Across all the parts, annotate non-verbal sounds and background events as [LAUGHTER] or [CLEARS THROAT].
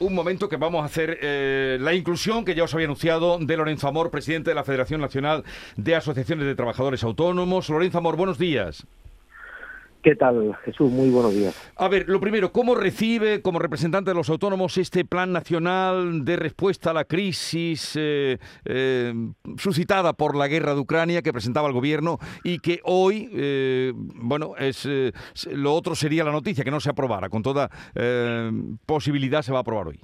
un momento que vamos a hacer eh, la inclusión que ya os había anunciado de Lorenzo Amor, presidente de la Federación Nacional de Asociaciones de Trabajadores Autónomos. Lorenzo Amor, buenos días. ¿Qué tal, Jesús? Muy buenos días. A ver, lo primero, ¿cómo recibe como representante de los autónomos este plan nacional de respuesta a la crisis eh, eh, suscitada por la guerra de Ucrania que presentaba el gobierno y que hoy, eh, bueno, es lo otro sería la noticia, que no se aprobara, con toda posibilidad se va a aprobar hoy?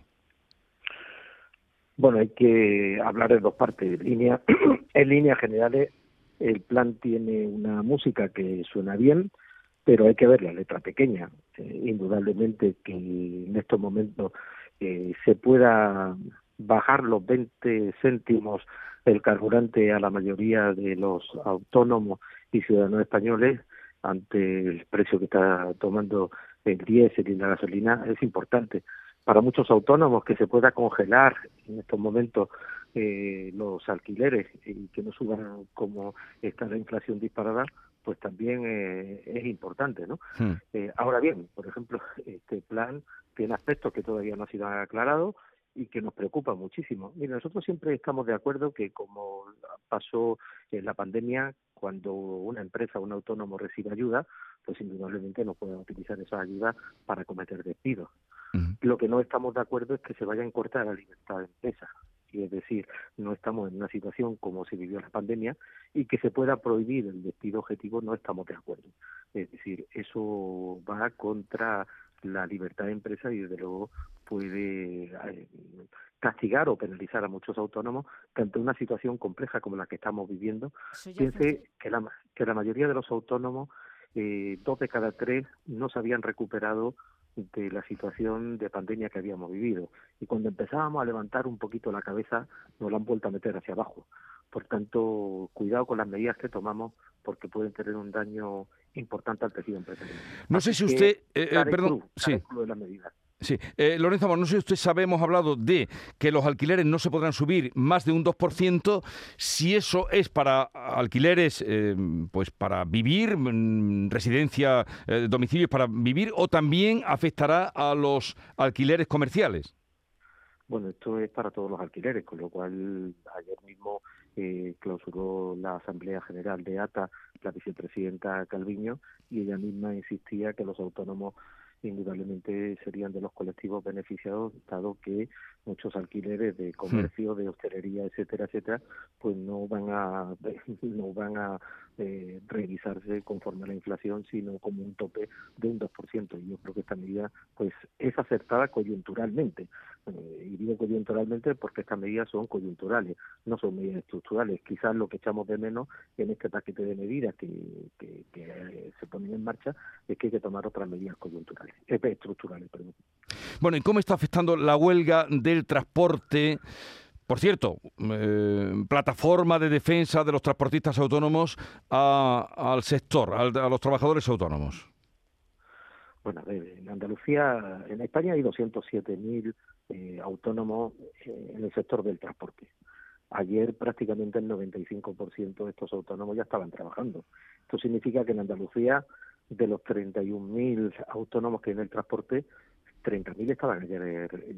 Bueno, hay que hablar de dos partes. En línea, [CLEARS THROAT] en líneas generales, el plan tiene una música que suena bien, pero hay que ver la letra pequeña. Eh, indudablemente que en estos momentos eh, se pueda bajar los 20 céntimos el carburante a la mayoría de los autónomos y ciudadanos españoles ante el precio que está tomando el diésel y la gasolina es importante. Para muchos autónomos que se pueda congelar en estos momentos eh, los alquileres y que no suban como está la inflación disparada, pues también eh, es importante, ¿no? Hmm. Eh, ahora bien, por ejemplo, [LAUGHS] este plan tiene aspectos que todavía no han sido aclarados y que nos preocupa muchísimo. Mira, nosotros siempre estamos de acuerdo que como pasó en la pandemia, cuando una empresa o un autónomo recibe ayuda, pues indudablemente no puede utilizar esa ayuda para cometer despidos. Lo que no estamos de acuerdo es que se vaya a cortar la libertad de empresa es decir, no estamos en una situación como se vivió la pandemia y que se pueda prohibir el despido objetivo, no estamos de acuerdo. Es decir, eso va contra la libertad de empresa y desde luego puede eh, castigar o penalizar a muchos autónomos que ante una situación compleja como la que estamos viviendo. Piense que la, que la mayoría de los autónomos, eh, dos de cada tres, no se habían recuperado de la situación de pandemia que habíamos vivido. Y cuando empezábamos a levantar un poquito la cabeza, nos la han vuelto a meter hacia abajo. Por tanto, cuidado con las medidas que tomamos porque pueden tener un daño importante al tejido empresarial. No sé si usted, eh, eh, perdón, sí. de las medidas. Sí, eh, Lorenzo, no sé si usted sabe, hemos hablado de que los alquileres no se podrán subir más de un 2%, si eso es para alquileres, eh, pues para vivir, mm, residencia, eh, domicilios para vivir, o también afectará a los alquileres comerciales. Bueno, esto es para todos los alquileres, con lo cual ayer mismo eh, clausuró la Asamblea General de ATA la vicepresidenta Calviño y ella misma insistía que los autónomos indudablemente serían de los colectivos beneficiados, dado que muchos alquileres de comercio, de hostelería, etcétera, etcétera, pues no van a [LAUGHS] no van a eh, revisarse conforme a la inflación, sino como un tope de un 2%. Y yo creo que esta medida pues es acertada coyunturalmente. Eh, y digo coyunturalmente porque estas medidas son coyunturales, no son medidas estructurales. Quizás lo que echamos de menos en este paquete de medidas que, que, que se ponen en marcha es que hay que tomar otras medidas coyunturales, eh, estructurales. Perdón. Bueno, ¿y cómo está afectando la huelga del transporte? Por cierto, eh, plataforma de defensa de los transportistas autónomos al sector, a los trabajadores autónomos. Bueno, en Andalucía, en España hay 207.000 eh, autónomos eh, en el sector del transporte. Ayer prácticamente el 95% de estos autónomos ya estaban trabajando. Esto significa que en Andalucía, de los 31.000 autónomos que hay en el transporte, 30.000 estaban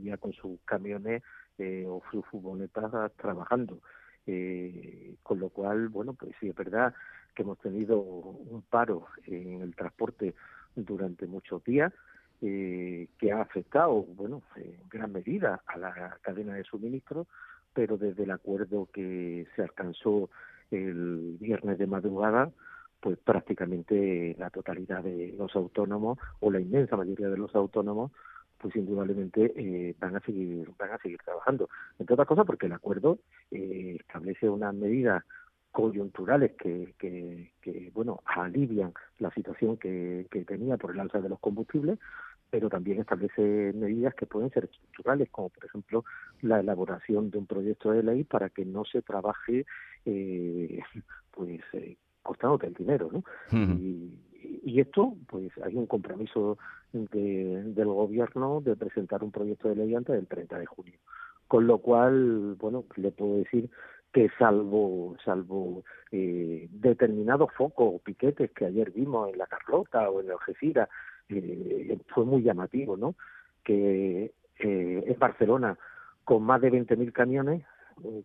ya con sus camiones eh, o sus furgonetas trabajando. Eh, con lo cual, bueno, pues sí, es verdad que hemos tenido un paro en el transporte durante muchos días, eh, que ha afectado, bueno, en gran medida a la cadena de suministro, pero desde el acuerdo que se alcanzó el viernes de madrugada, pues prácticamente la totalidad de los autónomos o la inmensa mayoría de los autónomos pues indudablemente eh, van a seguir van a seguir trabajando. Entre otras cosas porque el acuerdo eh, establece unas medidas coyunturales que, que, que, bueno alivian la situación que, que tenía por el alza de los combustibles pero también establece medidas que pueden ser estructurales como por ejemplo la elaboración de un proyecto de ley para que no se trabaje eh, pues eh, costándote el dinero no y, y esto, pues hay un compromiso de, del gobierno de presentar un proyecto de ley antes del 30 de junio. Con lo cual, bueno, le puedo decir que salvo salvo eh, determinados focos o piquetes que ayer vimos en la Carlota o en el Algeciras, eh, fue muy llamativo, ¿no? Que eh, en Barcelona con más de 20.000 camiones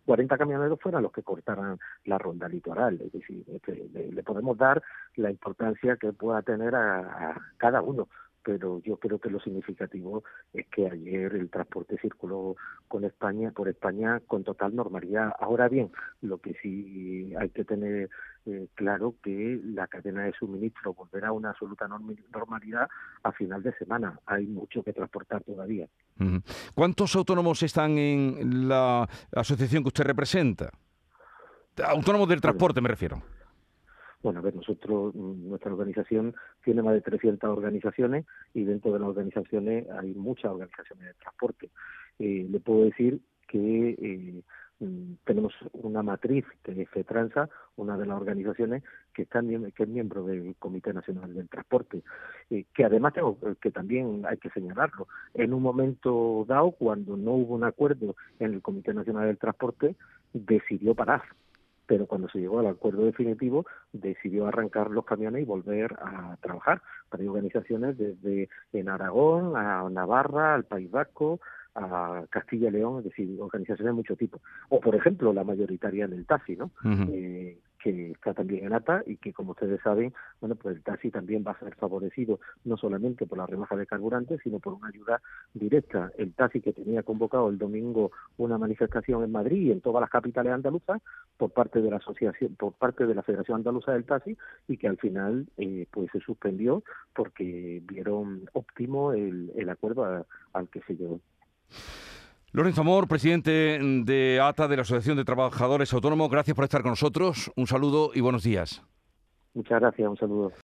40 camioneros fueran los que cortaran la ronda litoral. Es decir, este, le, podemos dar la importancia que pueda tener a, cada uno pero yo creo que lo significativo es que ayer el transporte circuló con España por España con total normalidad. Ahora bien, lo que sí hay que tener eh, claro que la cadena de suministro volverá a una absoluta normalidad a final de semana. Hay mucho que transportar todavía. ¿Cuántos autónomos están en la asociación que usted representa? Autónomos del transporte, me refiero. Bueno, a ver, nosotros, mm, nuestra organización tiene más de 300 organizaciones y dentro de las organizaciones hay muchas organizaciones de transporte. Eh, le puedo decir que eh, mm, tenemos una matriz que es FETRANSA, una de las organizaciones que, está, que es miembro del Comité Nacional del Transporte, eh, que además tengo que también hay que señalarlo, en un momento dado, cuando no hubo un acuerdo en el Comité Nacional del Transporte, decidió parar pero cuando se llegó al acuerdo definitivo decidió arrancar los camiones y volver a trabajar para organizaciones desde en Aragón a Navarra, al País Vasco, a Castilla y León, es decir, organizaciones de mucho tipo. O, por ejemplo, la mayoritaria del taxi, ¿no? eh, que está también en ATA y que, como ustedes saben, bueno, pues el taxi también va a ser favorecido no solamente por la rebaja de carburantes, sino por una ayuda directa. El taxi que tenía convocado el domingo una manifestación en Madrid y en todas las capitales andaluzas por parte de la asociación, por parte de la Federación Andaluza del Taxi y que al final eh, pues se suspendió porque vieron óptimo el, el acuerdo al que se llegó. Lorenzo Amor, presidente de ATA, de la Asociación de Trabajadores Autónomos, gracias por estar con nosotros. Un saludo y buenos días. Muchas gracias, un saludo.